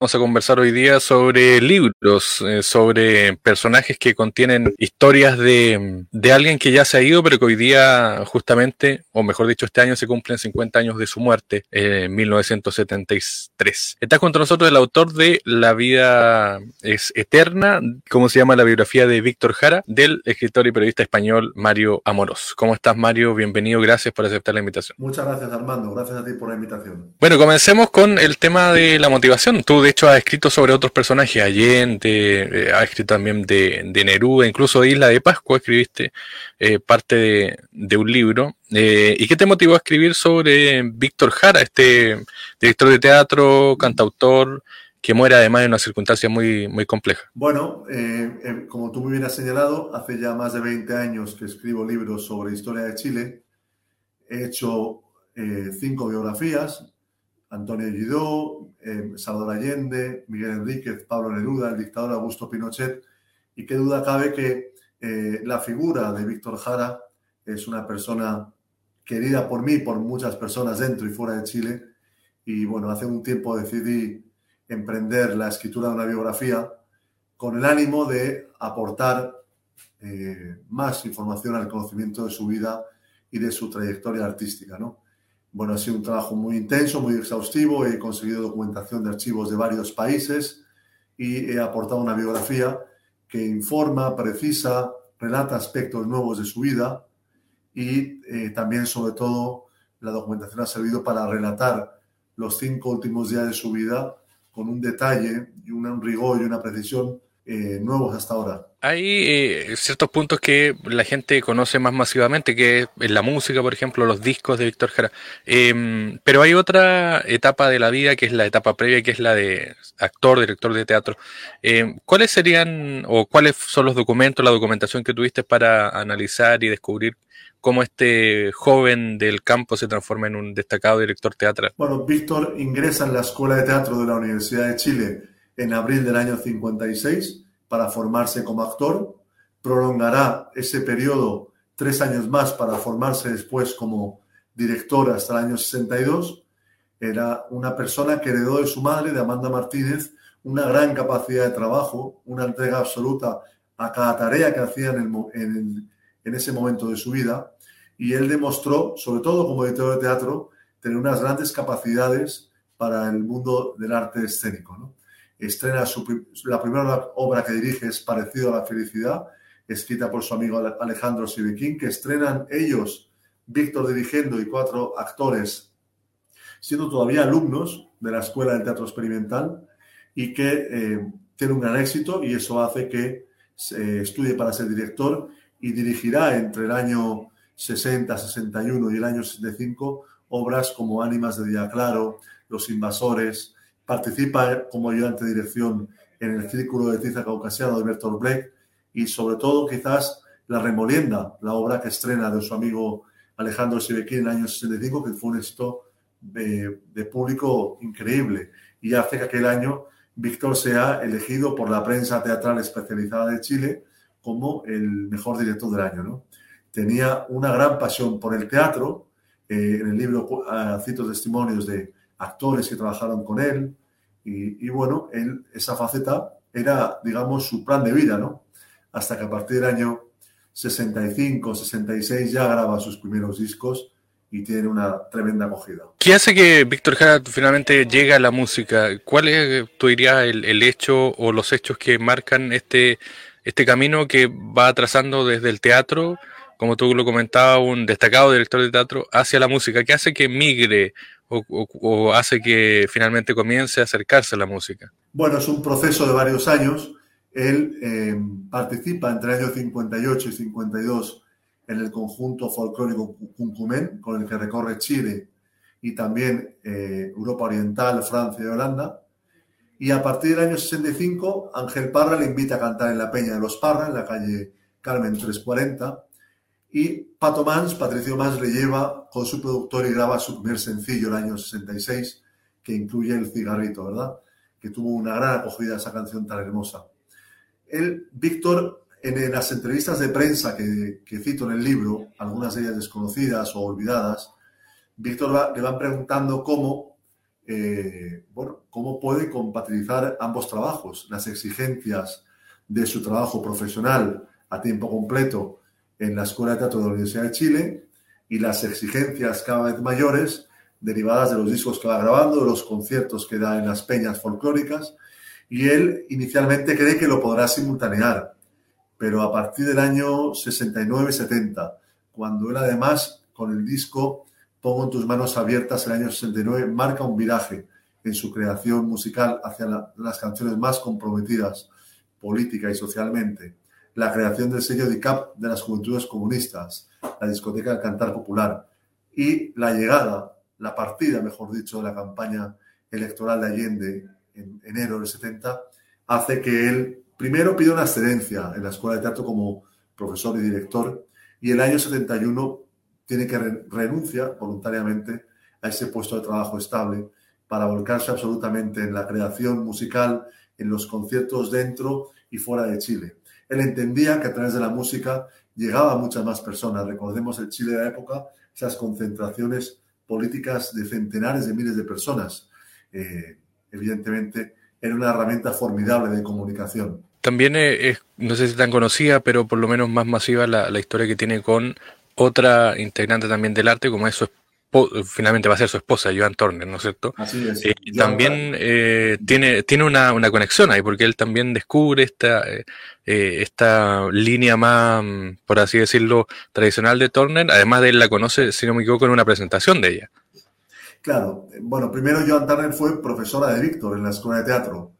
Vamos a conversar hoy día sobre libros, eh, sobre personajes que contienen historias de, de, alguien que ya se ha ido, pero que hoy día justamente, o mejor dicho, este año se cumplen 50 años de su muerte, eh, en 1973. Está junto a nosotros el autor de La vida es eterna, como se llama la biografía de Víctor Jara, del escritor y periodista español Mario Amorós. ¿Cómo estás, Mario? Bienvenido, gracias por aceptar la invitación. Muchas gracias, Armando. Gracias a ti por la invitación. Bueno, comencemos con el tema de la motivación. Tú de hecho ha escrito sobre otros personajes, Allende, eh, ha escrito también de, de, Neruda, incluso de Isla de Pascua escribiste eh, parte de, de, un libro. Eh, ¿Y qué te motivó a escribir sobre Víctor Jara, este director de teatro, cantautor, que muere además en una circunstancia muy, muy compleja? Bueno, eh, como tú muy bien has señalado, hace ya más de 20 años que escribo libros sobre historia de Chile. He hecho cinco biografías, Antonio Guidó, eh, Salvador Allende, Miguel Enríquez, Pablo Neruda, el dictador Augusto Pinochet, y qué duda cabe que eh, la figura de Víctor Jara es una persona querida por mí, por muchas personas dentro y fuera de Chile, y bueno, hace un tiempo decidí emprender la escritura de una biografía con el ánimo de aportar eh, más información al conocimiento de su vida y de su trayectoria artística, ¿no? Bueno, ha sido un trabajo muy intenso, muy exhaustivo. He conseguido documentación de archivos de varios países y he aportado una biografía que informa, precisa, relata aspectos nuevos de su vida y eh, también, sobre todo, la documentación ha servido para relatar los cinco últimos días de su vida con un detalle y un rigor y una precisión eh, nuevos hasta ahora. Hay eh, ciertos puntos que la gente conoce más masivamente, que es la música, por ejemplo, los discos de Víctor Jara. Eh, pero hay otra etapa de la vida que es la etapa previa, que es la de actor, director de teatro. Eh, ¿Cuáles serían o cuáles son los documentos, la documentación que tuviste para analizar y descubrir cómo este joven del campo se transforma en un destacado director teatral? Bueno, Víctor ingresa en la Escuela de Teatro de la Universidad de Chile en abril del año 56 para formarse como actor, prolongará ese periodo tres años más para formarse después como director hasta el año 62. Era una persona que heredó de su madre, de Amanda Martínez, una gran capacidad de trabajo, una entrega absoluta a cada tarea que hacía en, ese momento de su vida. Y él demostró, sobre todo como director de teatro, tener unas grandes capacidades para el mundo del arte escénico. ¿no? Estrena la primera obra que dirige es Parecido a la Felicidad, escrita por su amigo Alejandro Sibequín, que estrenan ellos, Víctor dirigiendo y cuatro actores, siendo todavía alumnos de la Escuela del Teatro Experimental y que eh, tiene un gran éxito y eso hace que se estudie para ser director y dirigirá entre el año 60, 61 y el año 65 obras como Ánimas de Día Claro, Los Invasores, participa como ayudante de dirección en el Círculo de Tiza Caucasiano de Bertolt Brecht y sobre todo quizás La Remolienda, la obra que estrena de su amigo Alejandro Sibequín en el año 65, que fue un éxito de, público increíble y hace que aquel año Víctor sea elegido por la prensa teatral especializada de Chile como el mejor director del año. ¿no? Tenía una gran pasión por el teatro. Eh, en el libro uh, cito testimonios de actores que trabajaron con él. Y, y, bueno, él, esa faceta era, digamos, su plan de vida, ¿no? Hasta que a partir del año 65, 66 ya graba sus primeros discos y tiene una tremenda acogida. ¿Qué hace que Víctor Jara finalmente llegue a la música? ¿Cuál es, tú dirías, el, el, hecho o los hechos que marcan este, este camino que va trazando desde el teatro, como tú lo comentabas, un destacado director de teatro, hacia la música? ¿Qué hace que migre o, hace que finalmente comience a acercarse a la música? Bueno, es un proceso de varios años. Él eh, participa entre el año 58 y 52 en el conjunto folclórico Cuncumen, con el que recorre Chile y también eh, Europa Oriental, Francia y Holanda. Y a partir del año 65, Ángel Parra le invita a cantar en la Peña de los Parra, en la calle Carmen 340 y Pato Mans, Patricio Mans, le lleva con su productor y graba su primer sencillo el año 66, que incluye El cigarrito, ¿verdad? Que tuvo una gran acogida esa canción tan hermosa. Él, Víctor, en las entrevistas de prensa que, cito en el libro, algunas de ellas desconocidas o olvidadas, Víctor le van preguntando cómo eh, bueno, cómo puede compatibilizar ambos trabajos, las exigencias de su trabajo profesional a tiempo completo en la Escuela de Teatro de la Universidad de Chile y las exigencias cada vez mayores derivadas de los discos que va grabando, de los conciertos que da en las peñas folclóricas, y él inicialmente cree que lo podrá simultanear, pero a partir del año 69-70, cuando él además con el disco Pongo en tus manos abiertas, el año 69, marca un viraje en su creación musical hacia las canciones más comprometidas política y socialmente, la creación del sello DICAP de las Juventudes Comunistas, la discoteca del Cantar Popular y la llegada la partida, mejor dicho, de la campaña electoral de Allende en enero del 70, hace que él primero pida una excedencia en la Escuela de Teatro como profesor y director y el año 71 tiene que renunciar voluntariamente a ese puesto de trabajo estable para volcarse absolutamente en la creación musical, en los conciertos dentro y fuera de Chile. Él entendía que a través de la música llegaba a muchas más personas. Recordemos el Chile de la época, esas concentraciones políticas de centenares de miles de personas. Eh, evidentemente, era una herramienta formidable de comunicación. También es, no sé si tan conocida, pero por lo menos más masiva la, historia que tiene con otra integrante también del arte, como es su finalmente va a ser su esposa, Joan Turner, ¿no es cierto? Así es. Eh, y también eh, tiene, tiene una, una, conexión ahí, porque él también descubre esta, eh, esta línea más, mm, por así decirlo, tradicional de Turner. Además de él la conoce, si no me equivoco, en una presentación de ella. Claro, bueno, primero Joan Turner fue profesora de Víctor en la escuela de teatro,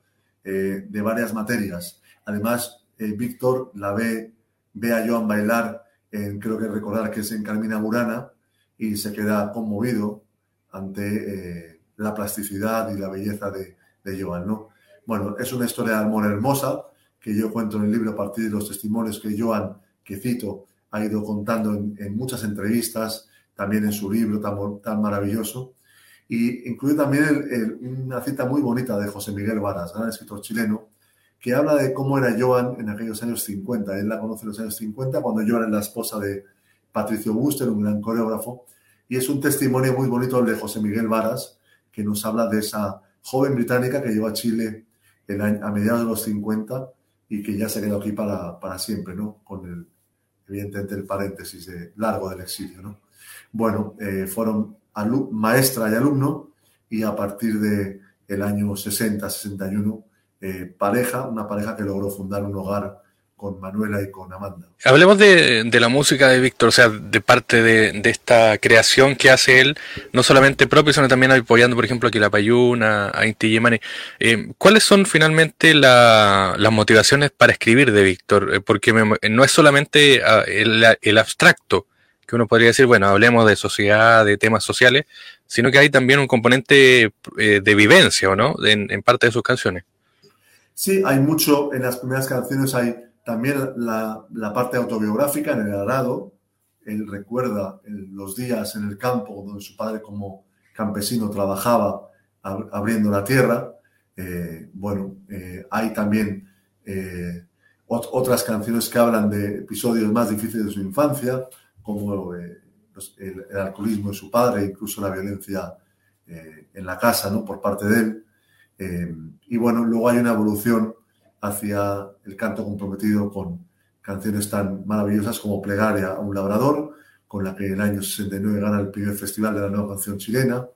de varias materias. Además, Víctor la ve, ve a Joan bailar, en, creo que recordar que es en Carmina Burana, y se queda conmovido ante eh, la plasticidad y la belleza de, de Joan. ¿no? Bueno, es una historia de amor hermosa que yo cuento en el libro a partir de los testimonios que Joan, que cito, ha ido contando en, muchas entrevistas, también en su libro tan, tan maravilloso. Y incluye también una cita muy bonita de José Miguel Varas, gran escritor chileno, que habla de cómo era Joan en aquellos años 50. Él la conoce en los años 50, cuando Joan era la esposa de, Patricio Buster, un gran coreógrafo, y es un testimonio muy bonito de José Miguel Varas, que nos habla de esa joven británica que llegó a Chile a mediados de los 50 y que ya se quedó aquí para, para siempre, ¿no? Con el, evidentemente, el paréntesis de largo del exilio, ¿no? Bueno, eh, fueron maestra y alumno y a partir de el año 60-61, eh, pareja, una pareja que logró fundar un hogar con Manuela y con Amanda. Hablemos de, la música de Víctor, o sea, de parte de, esta creación que hace él, no solamente propio, sino también apoyando, por ejemplo, aquí la Payuna, a Inti Yemani. Eh, ¿Cuáles son finalmente las motivaciones para escribir de Víctor? Eh, porque no es solamente ah, el, abstracto, que uno podría decir, bueno, hablemos de sociedad, de temas sociales, sino que hay también un componente eh, de vivencia, ¿o no? En, en parte de sus canciones. Sí, hay mucho, en las primeras canciones hay también la, parte autobiográfica en el arado. Él recuerda los días en el campo donde su padre como campesino trabajaba abriendo la tierra. Eh, bueno, eh, hay también eh, otras canciones que hablan de episodios más difíciles de su infancia, como el, alcoholismo de su padre, incluso la violencia en la casa ¿no? por parte de él. y bueno, luego hay una evolución hacia el canto comprometido con canciones tan maravillosas como Plegaria a un labrador, con la que en el año 69 gana el primer festival de la nueva canción chilena,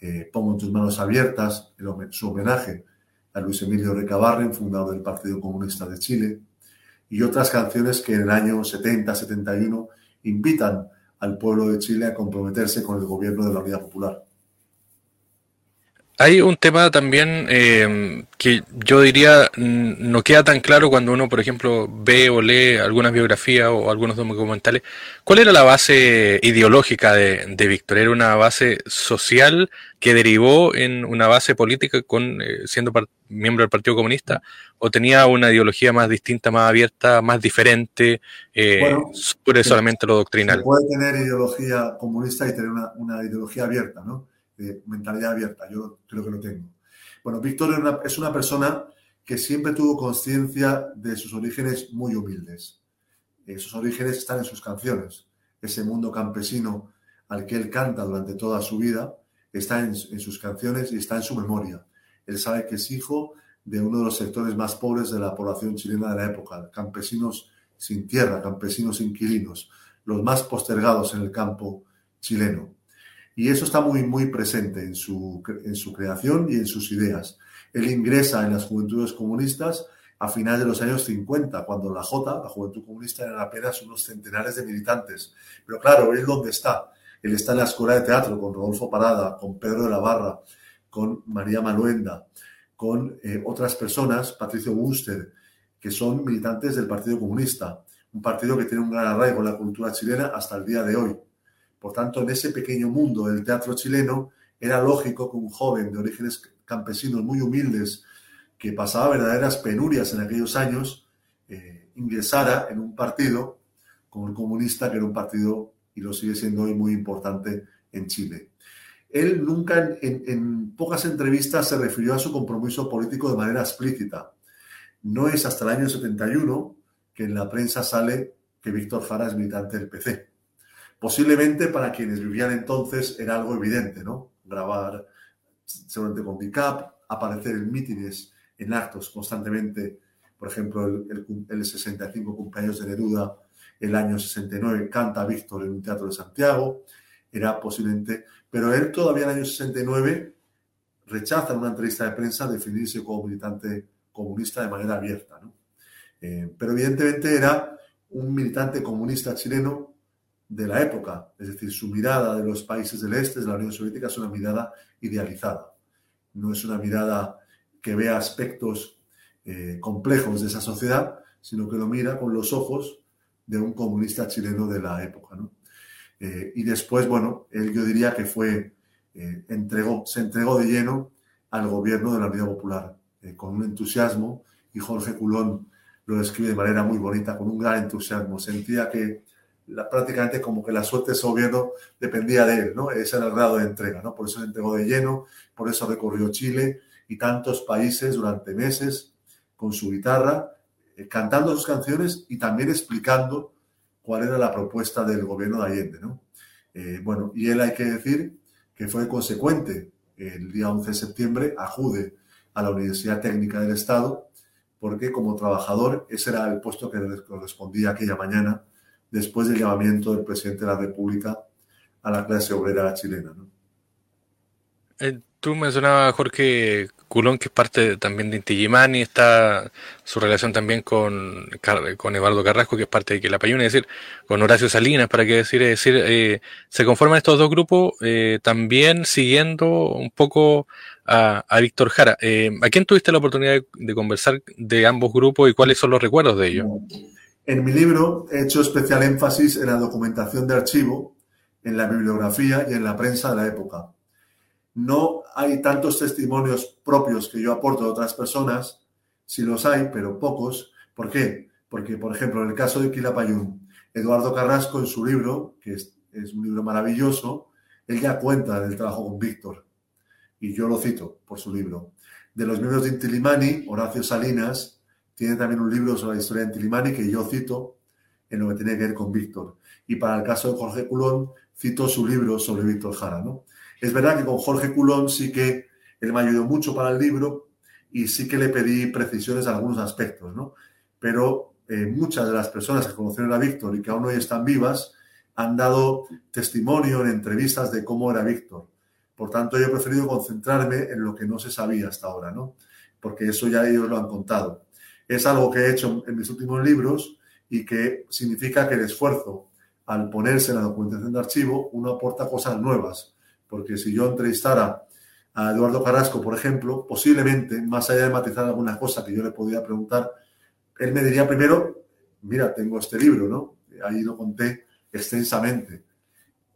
eh, Pongo en tus manos abiertas, su homenaje a Luis Emilio Recabarren, fundador del Partido Comunista de Chile, y otras canciones que en el año 70-71 invitan al pueblo de Chile a comprometerse con el gobierno de la Unidad Popular. Hay un tema también eh, que yo diría no queda tan claro cuando uno, por ejemplo, ve o lee algunas biografías o algunos documentales. ¿Cuál era la base ideológica de, Víctor? ¿Era una base social que derivó en una base política con eh, siendo miembro del Partido Comunista? ¿O tenía una ideología más distinta, más abierta, más diferente, eh, sobre solamente lo doctrinal? puede tener ideología comunista y tener una, una ideología abierta, ¿no? De mentalidad abierta. Yo creo que lo tengo. Bueno, Víctor es una persona que siempre tuvo conciencia de sus orígenes muy humildes. Esos orígenes están en sus canciones. Ese mundo campesino al que él canta durante toda su vida está en, sus canciones y está en su memoria. Él sabe que es hijo de uno de los sectores más pobres de la población chilena de la época, campesinos sin tierra, campesinos inquilinos, los más postergados en el campo chileno. Y eso está muy, muy presente en su, en su creación y en sus ideas. Él ingresa en las juventudes comunistas a finales de los años 50, cuando la J, la Juventud Comunista, eran apenas unos centenares de militantes. Pero claro, él dónde está. Él está en la Escuela de Teatro con Rodolfo Parada, con Pedro de la Barra, con María Maluenda, con eh, otras personas, Patricio Buster, que son militantes del Partido Comunista, un partido que tiene un gran arraigo en la cultura chilena hasta el día de hoy. Por tanto, en ese pequeño mundo del teatro chileno, era lógico que un joven de orígenes campesinos muy humildes, que pasaba verdaderas penurias en aquellos años, eh, ingresara en un partido como el comunista, que era un partido, y lo sigue siendo hoy, muy importante en Chile. Él nunca, en, pocas entrevistas, se refirió a su compromiso político de manera explícita. No es hasta el año 71 que en la prensa sale que Víctor Jara es militante del PC. Posiblemente para quienes vivían entonces era algo evidente, ¿no? Grabar seguramente con Bicap, aparecer en mítines, en actos constantemente, por ejemplo, el, el, 65 cumpleaños de Neruda, el año 69 canta Víctor en un teatro de Santiago, era posiblemente, pero él todavía en el año 69 rechaza en una entrevista de prensa definirse como militante comunista de manera abierta. ¿no? Eh, pero evidentemente era un militante comunista chileno de la época, es decir, su mirada de los países del este, de la Unión Soviética, es una mirada idealizada. No es una mirada que vea aspectos eh, complejos de esa sociedad, sino que lo mira con los ojos de un comunista chileno de la época. Eh, y después, bueno, él yo diría que fue, eh, entregó, se entregó de lleno al gobierno de la Unidad Popular, con un entusiasmo, y Jorge Culón lo describe de manera muy bonita, con un gran entusiasmo. Sentía que prácticamente como que la suerte de gobierno dependía de él, ¿no? Ese era el grado de entrega, ¿no? Por eso se entregó de lleno, por eso recorrió Chile y tantos países durante meses con su guitarra, eh, cantando sus canciones y también explicando cuál era la propuesta del gobierno de Allende, ¿no? Eh, bueno, y él hay que decir que fue consecuente. El día 11 de septiembre acude a la Universidad Técnica del Estado porque como trabajador ese era el puesto que le correspondía aquella mañana después del llamamiento del presidente de la República a la clase obrera chilena. Eh, tú mencionabas, Jorge Culón, que es parte también de Inti y está su relación también con, con Eduardo Carrasco, que es parte de Quilapayún, es decir, con Horacio Salinas, para qué decir, es decir, eh, se conforman estos dos grupos eh, también siguiendo un poco a, Víctor Jara. ¿A quién tuviste la oportunidad de, conversar de ambos grupos y cuáles son los recuerdos de ellos? En mi libro he hecho especial énfasis en la documentación de archivo, en la bibliografía y en la prensa de la época. No hay tantos testimonios propios que yo aporto de otras personas, sí los hay, pero pocos. ¿Por qué? Porque, por ejemplo, en el caso de Quilapayún, Eduardo Carrasco en su libro, que es, es un libro maravilloso, él ya cuenta del trabajo con Víctor. Y yo lo cito por su libro. De los miembros de Intilimani, Horacio Salinas, tiene también un libro sobre la historia de Tilimani que yo cito en lo que tiene que ver con Víctor. Y para el caso de Jorge Culón, cito su libro sobre Víctor Jara. ¿no? Es verdad que con Jorge Culón sí que él me ayudó mucho para el libro y sí que le pedí precisiones en algunos aspectos, ¿no? Pero eh, muchas de las personas que conocieron a Víctor y que aún hoy están vivas han dado testimonio en entrevistas de cómo era Víctor. Por tanto, yo he preferido concentrarme en lo que no se sabía hasta ahora, ¿no? Porque eso ya ellos lo han contado es algo que he hecho en mis últimos libros y que significa que el esfuerzo al ponerse en la documentación de archivo, uno aporta cosas nuevas. Porque si yo entrevistara a Eduardo Carrasco, por ejemplo, posiblemente, más allá de matizar alguna cosa que yo le podría preguntar, él me diría primero, mira, tengo este libro, ¿no? Ahí lo conté extensamente.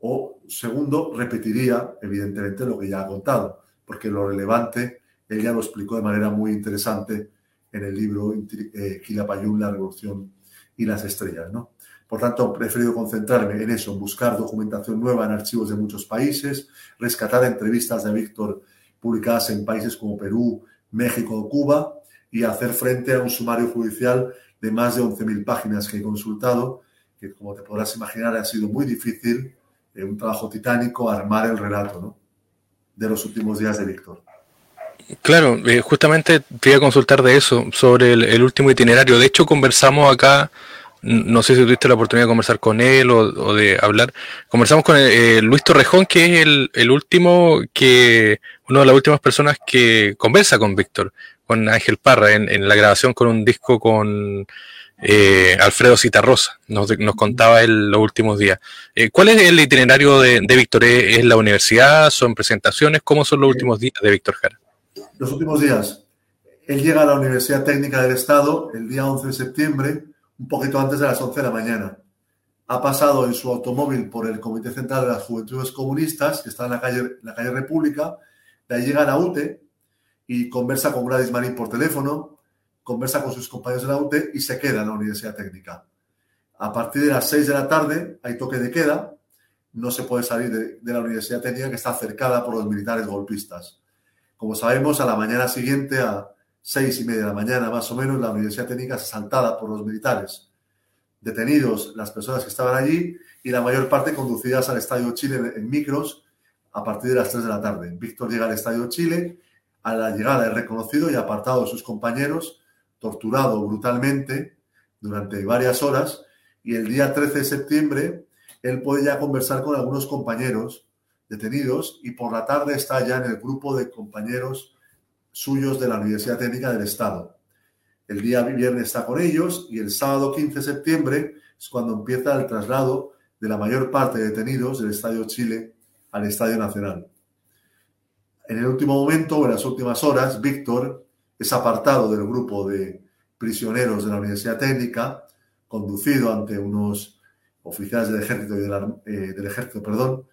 O segundo, repetiría, evidentemente, lo que ya ha contado, porque lo relevante, él ya lo explicó de manera muy interesante en el libro eh, Quilapayún, la revolución y las estrellas. ¿no? Por tanto, he preferido concentrarme en eso, buscar documentación nueva en archivos de muchos países, rescatar entrevistas de Víctor publicadas en países como Perú, México o Cuba y hacer frente a un sumario judicial de más de 11.000 páginas que he consultado, que como te podrás imaginar ha sido muy difícil, eh, un trabajo titánico, armar el relato. ¿no? de los últimos días de Víctor. Claro, eh, justamente te iba a consultar de eso, sobre el, último itinerario. De hecho, conversamos acá, no sé si tuviste la oportunidad de conversar con él o, de hablar. Conversamos con eh, Luis Torrejón, que es el, último que, una de las últimas personas que conversa con Víctor, con Ángel Parra, en, la grabación con un disco con eh, Alfredo Citarrosa. Nos, nos contaba él los últimos días. ¿Cuál es el itinerario de, de Víctor? ¿Es la universidad? ¿Son presentaciones? ¿Cómo son los últimos días de Víctor Jara? Los últimos días. Él llega a la Universidad Técnica del Estado el día 11 de septiembre, un poquito antes de las 11 de la mañana. Ha pasado en su automóvil por el Comité Central de las Juventudes Comunistas, que está en la calle, la calle República. De ahí llega a la UTE y conversa con Gladys Marín por teléfono, conversa con sus compañeros de la UTE y se queda en la Universidad Técnica. A partir de las 6 de la tarde hay toque de queda, no se puede salir de, de la Universidad Técnica que está cercada por los militares golpistas. Como sabemos, a la mañana siguiente, a seis y media de la mañana más o menos, la Universidad Técnica es asaltada por los militares. Detenidos las personas que estaban allí y la mayor parte conducidas al Estadio Chile en, micros a partir de las 3 de la tarde. Víctor llega al Estadio Chile, a la llegada es reconocido y apartado de sus compañeros, torturado brutalmente durante varias horas y el día 13 de septiembre él puede ya conversar con algunos compañeros detenidos y por la tarde está ya en el grupo de compañeros suyos de la Universidad Técnica del Estado. El día viernes está con ellos y el sábado 15 de septiembre es cuando empieza el traslado de la mayor parte de detenidos del Estadio Chile al Estadio Nacional. En el último momento, o en las últimas horas, Víctor es apartado del grupo de prisioneros de la Universidad Técnica, conducido ante unos oficiales del ejército, y eh, del ejército perdón,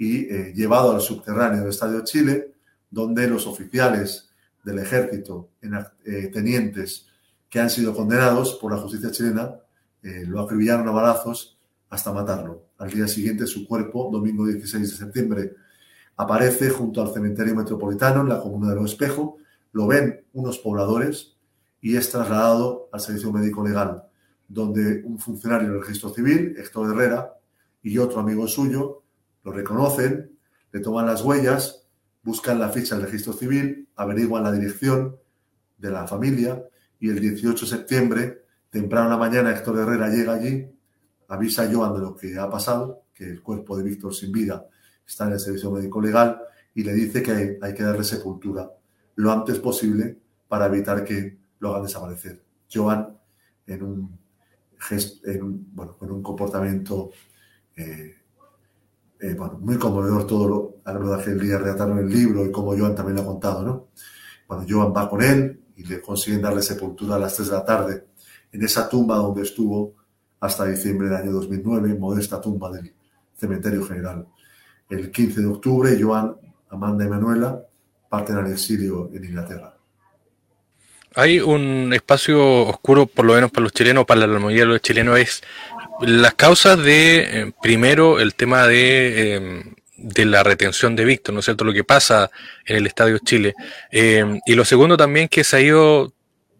y eh, llevado al subterráneo del Estadio Chile, donde los oficiales del ejército, eh, tenientes que han sido condenados por la justicia chilena, eh, lo acribillaron a balazos hasta matarlo. Al día siguiente, su cuerpo, domingo 16 de septiembre, aparece junto al cementerio metropolitano en la comuna de Los Espejo. Lo ven unos pobladores y es trasladado al servicio médico legal, donde un funcionario del registro civil, Héctor Herrera, y otro amigo suyo lo reconocen, le toman las huellas, buscan la ficha del registro civil, averiguan la dirección de la familia y el 18 de septiembre, temprano en la mañana, Héctor Herrera llega allí, avisa a Joan de lo que ha pasado, que el cuerpo de Víctor sin vida está en el servicio médico legal y le dice que hay, que darle sepultura lo antes posible para evitar que lo hagan desaparecer. Joan, en un, en bueno, con un comportamiento eh, eh, bueno, muy conmovedor todo lo, a la verdad que el día relataron el libro y como Joan también lo ha contado, ¿no? Cuando Joan va con él y le consiguen darle sepultura a las 3 de la tarde en esa tumba donde estuvo hasta diciembre del año 2009, modesta tumba del cementerio general. El 15 de octubre, Joan, Amanda y Manuela parten al exilio en Inglaterra. Hay un espacio oscuro, por lo menos para los chilenos, para la mayoría de los chilenos, es las causas de, eh, primero, el tema de, em, de la retención de Víctor, ¿no es cierto? Lo que pasa en el Estadio Chile. Em, y lo segundo también que se ha ido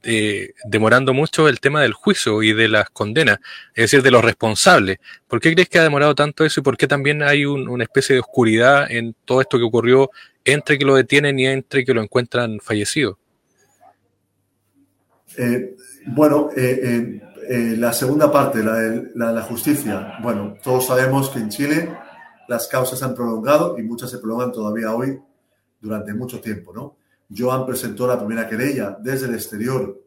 eh, demorando mucho el tema del juicio y de las condenas, es decir, de los responsables. ¿Por qué crees que ha demorado tanto eso y por qué también hay una especie de oscuridad en todo esto que ocurrió entre que lo detienen y entre que lo encuentran fallecido? Eh, bueno, eh, eh, la segunda parte, la de la, justicia. Bueno, todos sabemos que en Chile las causas se han prolongado y muchas se prolongan todavía hoy durante mucho tiempo, ¿no? Joan presentó la primera querella desde el exterior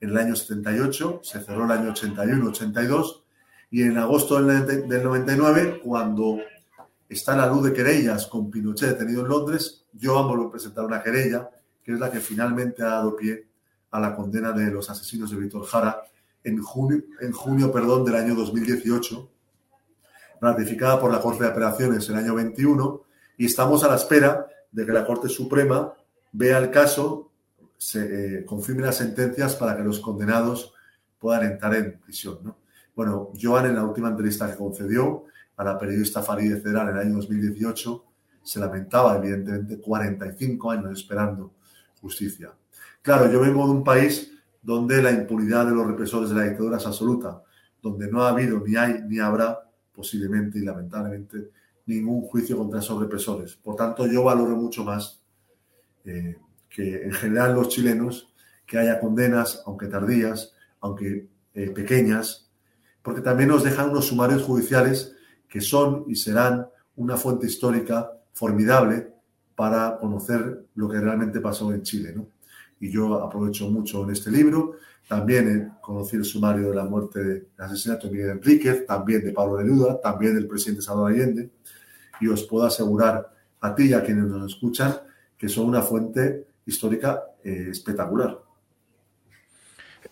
en el año 78, se cerró el año 81-82 y en agosto del, 99, cuando está la luz de querellas con Pinochet detenido en Londres, Joan volvió a presentar una querella que es la que finalmente ha dado pie a la condena de los asesinos de Víctor Jara en junio, en junio perdón, del año 2018, ratificada por la Corte de Apelaciones en el año 21, y estamos a la espera de que la Corte Suprema vea el caso, se eh, confirme las sentencias para que los condenados puedan entrar en prisión. ¿no? Bueno, Joan en la última entrevista que concedió a la periodista Farideh Ceral en el año 2018 se lamentaba, evidentemente, 45 años esperando justicia. Claro, yo vengo de un país donde la impunidad de los represores de la dictadura es absoluta, donde no ha habido, ni hay, ni habrá, posiblemente y lamentablemente, ningún juicio contra esos represores. Por tanto, yo valoro mucho más eh, que en general los chilenos que haya condenas, aunque tardías, aunque eh, pequeñas, porque también nos dejan unos sumarios judiciales que son y serán una fuente histórica formidable para conocer lo que realmente pasó en Chile. Y yo aprovecho mucho en este libro. También conocí el sumario de la muerte, del asesinato de Miguel Enríquez, también de Pablo Neruda, también del presidente Salvador Allende. Y os puedo asegurar a ti y a quienes nos escuchan que son una fuente histórica eh, espectacular.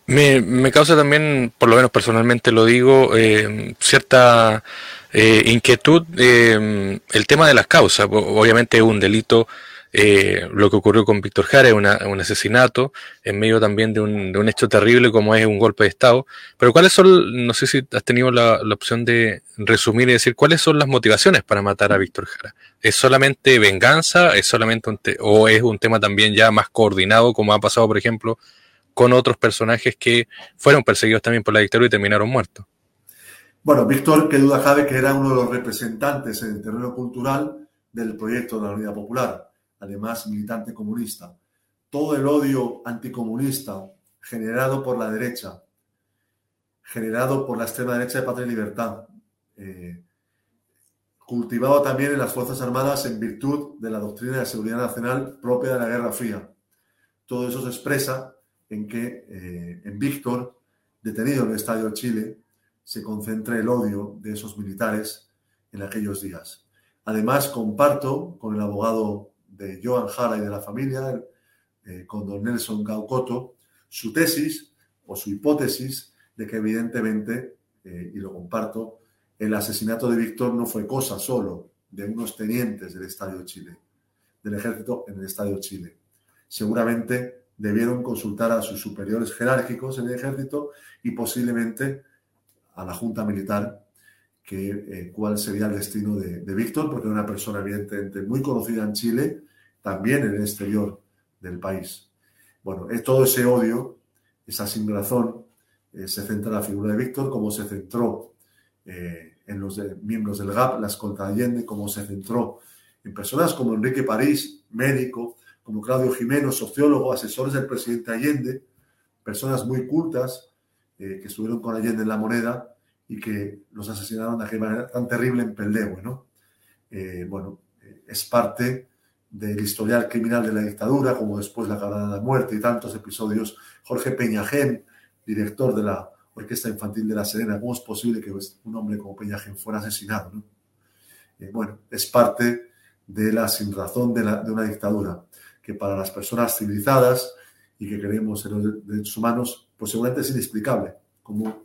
Me, causa también, por lo menos personalmente lo digo, eh, cierta eh, inquietud el tema de las causas. Obviamente es un delito lo que ocurrió con Víctor Jara, es un asesinato en medio también de un, de un, hecho terrible como es un golpe de Estado. Pero ¿cuáles son, no sé si has tenido la, la opción de resumir y decir cuáles son las motivaciones para matar a Víctor Jara? ¿Es solamente venganza? ¿Es solamente un o es un tema también ya más coordinado como ha pasado, por ejemplo, con otros personajes que fueron perseguidos también por la dictadura y terminaron muertos. Bueno, Víctor, qué duda cabe que era uno de los representantes en el terreno cultural del proyecto de la Unidad Popular, además militante comunista. Todo el odio anticomunista generado por la derecha, generado por la extrema derecha de Patria y Libertad, eh, cultivado también en las Fuerzas Armadas en virtud de la doctrina de seguridad nacional propia de la Guerra Fría. Todo eso se expresa en que eh, en Víctor, detenido en el Estadio Chile, se concentra el odio de esos militares en aquellos días. Además, comparto con el abogado de Joan Jara y de la familia, eh, con don Nelson Gaucoto, su tesis o su hipótesis de que evidentemente, eh, y lo comparto, el asesinato de Víctor no fue cosa solo de unos tenientes del Estadio Chile, del ejército en el Estadio Chile. Seguramente debieron consultar a sus superiores jerárquicos en el ejército y posiblemente a la Junta Militar que, eh, cuál sería el destino de, Víctor, porque era una persona evidentemente muy conocida en Chile, también en el exterior del país. Bueno, todo ese odio, esa sin razón, eh, se centra en la figura de Víctor, como se centró eh, en los miembros del GAP, la escolta Allende, como se centró en personas como Enrique París, médico, como Claudio Jimeno, sociólogo, asesores del presidente Allende, personas muy cultas eh, que estuvieron con Allende en la moneda y que los asesinaron de aquella manera tan terrible en Pellegüe, ¿no? Eh, bueno, eh, es parte del historial criminal de la dictadura, como después la cadena de la muerte y tantos episodios. Jorge Peñajén, director de la Orquesta Infantil de La Serena, ¿cómo es posible que un hombre como Peñajén fuera asesinado? ¿no? bueno, es parte de la sinrazón de, de una dictadura que para las personas civilizadas y que creemos en los derechos humanos, pues seguramente es inexplicable cómo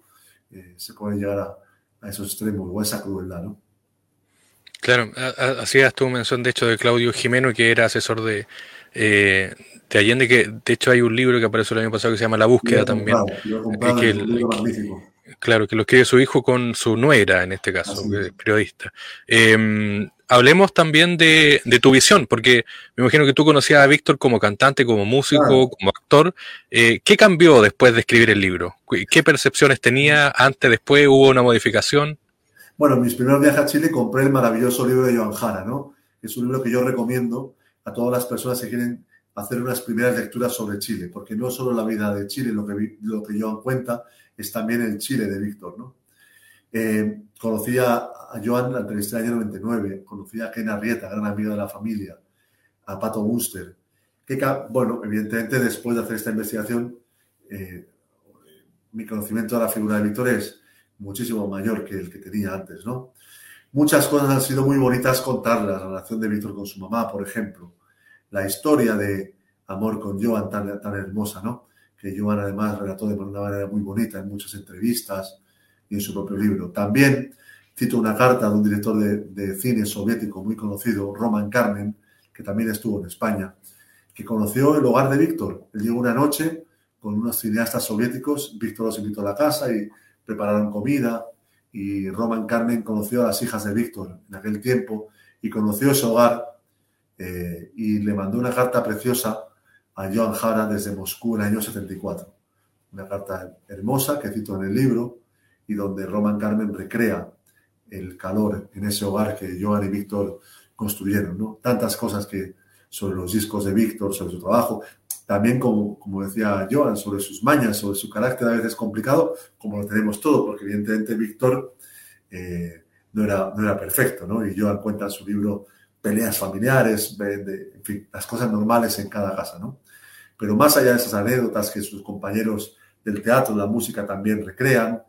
eh, se puede llegar a, esos extremos o a esa crueldad, ¿no? Claro, hacías tu mención de hecho de Claudio Jimeno, que era asesor de, eh, de Allende, que de hecho hay un libro que apareció el año pasado que se llama La Búsqueda también. Claro, que lo escribe su hijo con su nuera, en este caso, periodista. Eh, hablemos también de, tu visión, porque me imagino que tú conocías a Víctor como cantante, como músico, como actor. Eh, ¿Qué cambió después de escribir el libro? ¿Qué percepciones tenía antes, después? ¿Hubo una modificación? Bueno, en mis primeros viajes a Chile compré el maravilloso libro de Joan Jara, ¿no? Es un libro que yo recomiendo a todas las personas que quieren hacer unas primeras lecturas sobre Chile, porque no solo la vida de Chile, lo que, lo que Joan cuenta, es también el Chile de Víctor, ¿no? Eh, conocía a Joan, la entrevisté en el año 99, conocía a Ken Arrieta, gran amigo de la familia, a Pato Buster. Que, bueno, evidentemente después de hacer esta investigación, eh, mi conocimiento de la figura de Víctor es muchísimo mayor que el que tenía antes, ¿no? Muchas cosas han sido muy bonitas contarlas, la relación de Víctor con su mamá, por ejemplo, la historia de amor con Joan tan, tan hermosa, ¿no? Que Joan además relató de una manera muy bonita en muchas entrevistas, y en su propio libro. También cito una carta de un director de, cine soviético muy conocido, Roman Carmen, que también estuvo en España, que conoció el hogar de Víctor. Él llegó una noche con unos cineastas soviéticos, Víctor los invitó a la casa y prepararon comida y Roman Carmen conoció a las hijas de Víctor en aquel tiempo y conoció ese hogar eh, y le mandó una carta preciosa a Joan Jara desde Moscú en el año 74. Una carta hermosa que cito en el libro y donde Roman Carmen recrea el calor en ese hogar que Joan y Víctor construyeron, ¿no? Tantas cosas que sobre los discos de Víctor, sobre su trabajo, también como, como decía Joan, sobre sus mañas, sobre su carácter a veces complicado, como lo tenemos todo, porque evidentemente Víctor eh, no, era, no era perfecto, ¿no? Y Joan cuenta en su libro peleas familiares, de, en fin, las cosas normales en cada casa, ¿no? Pero más allá de esas anécdotas que sus compañeros del teatro, la música también recrean,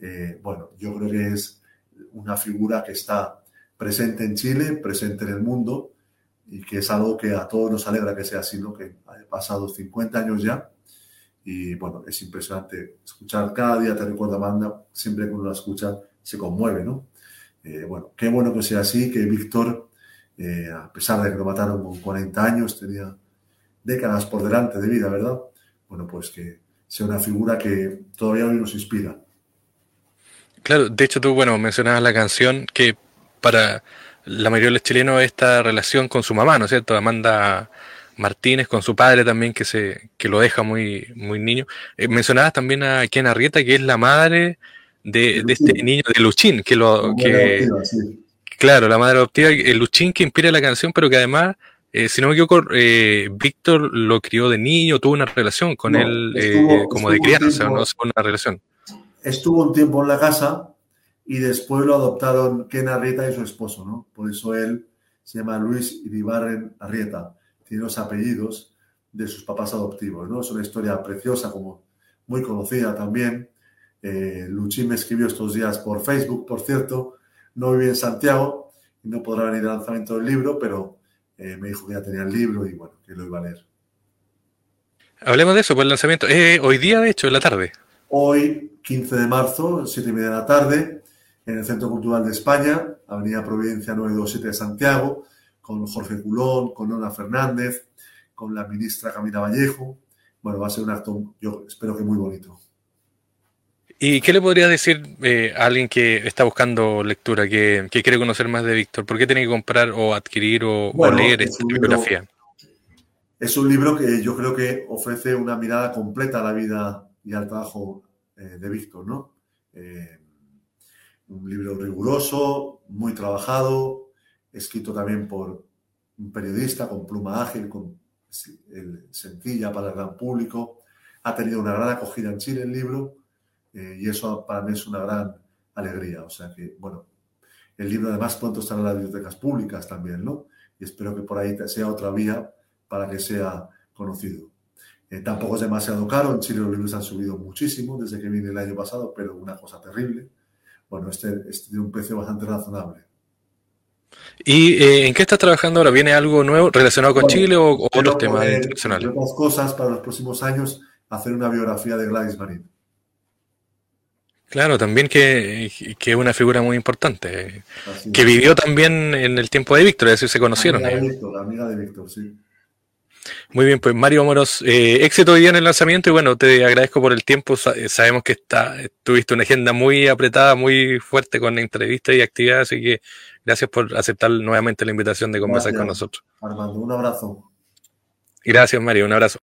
eh, bueno, yo creo que es una figura que está presente en Chile, presente en el mundo y que es algo que a todos nos alegra que sea así, ¿no? Que haya pasado 50 años ya y bueno, es impresionante escuchar cada día, te recuerda Amanda, siempre que uno la escucha se conmueve, ¿no? Eh, bueno, qué bueno que sea así, que Víctor, eh, a pesar de que lo mataron con 40 años, tenía décadas por delante de vida, ¿verdad? Bueno, pues que sea una figura que todavía hoy nos inspira. Claro, de hecho tú, bueno, mencionabas la canción que para la mayoría de los chilenos esta relación con su mamá, ¿no es cierto? Amanda Martínez con su padre también que se que lo deja muy muy niño. Eh, mencionabas también a Ken Arrieta que es la madre de, este niño de Luchín que lo que claro la madre adoptiva el Luchín que inspira la canción pero que además eh, si no me equivoco eh, Víctor lo crió de niño tuvo una relación con él como de crianza no una relación estuvo un tiempo en la casa y después lo adoptaron Ken Arrieta y su esposo, ¿no? Por eso él se llama Luis Iribarren Arrieta, tiene los apellidos de sus papás adoptivos, ¿no? Es una historia preciosa, como muy conocida también. Eh, Luchín me escribió estos días por Facebook, por cierto, no vive en Santiago y no podrá venir al lanzamiento del libro, pero eh, me dijo que ya tenía el libro y bueno, que lo iba a leer. Hablemos de eso, por el lanzamiento. Eh, hoy día, de hecho, en la tarde. Hoy, 15 de marzo, 7 y media de la tarde, en el Centro Cultural de España, Avenida Providencia 927 de Santiago, con Jorge Culón, con Nona Fernández, con la ministra Camila Vallejo. Bueno, va a ser un acto, yo espero que muy bonito. ¿Y qué le podría decir eh, a alguien que está buscando lectura, que, quiere conocer más de Víctor? ¿Por qué tiene que comprar o adquirir o, leer esta bibliografía? Es un libro que yo creo que ofrece una mirada completa a la vida y al trabajo eh, de Víctor, ¿no? Eh, un libro riguroso, muy trabajado, escrito también por un periodista con pluma ágil, con el, sencilla para el gran público. Ha tenido una gran acogida en Chile el libro eh, y eso para mí es una gran alegría. O sea que, bueno, el libro además pronto estará en las bibliotecas públicas también, ¿no? Y espero que por ahí sea otra vía para que sea conocido. Eh, tampoco es demasiado caro, en Chile los libros han subido muchísimo desde que vine el año pasado, pero una cosa terrible bueno, este, este, tiene un precio bastante razonable. ¿Y eh, en qué estás trabajando ahora? ¿Viene algo nuevo relacionado con Chile o, otros temas internacionales? Otras cosas para los próximos años, hacer una biografía de Gladys Marín. Claro, también que es una figura muy importante, que vivió también en el tiempo de Víctor, es decir, se conocieron. Amiga de Víctor, amiga de Víctor, sí. Muy bien, pues Mario Moros, eh, éxito hoy día en el lanzamiento y bueno, te agradezco por el tiempo. Eh, sabemos que está, tuviste una agenda muy apretada, muy fuerte con entrevistas y actividades, así que gracias por aceptar nuevamente la invitación de conversar con nosotros. Armando, un abrazo. Gracias, Mario, un abrazo.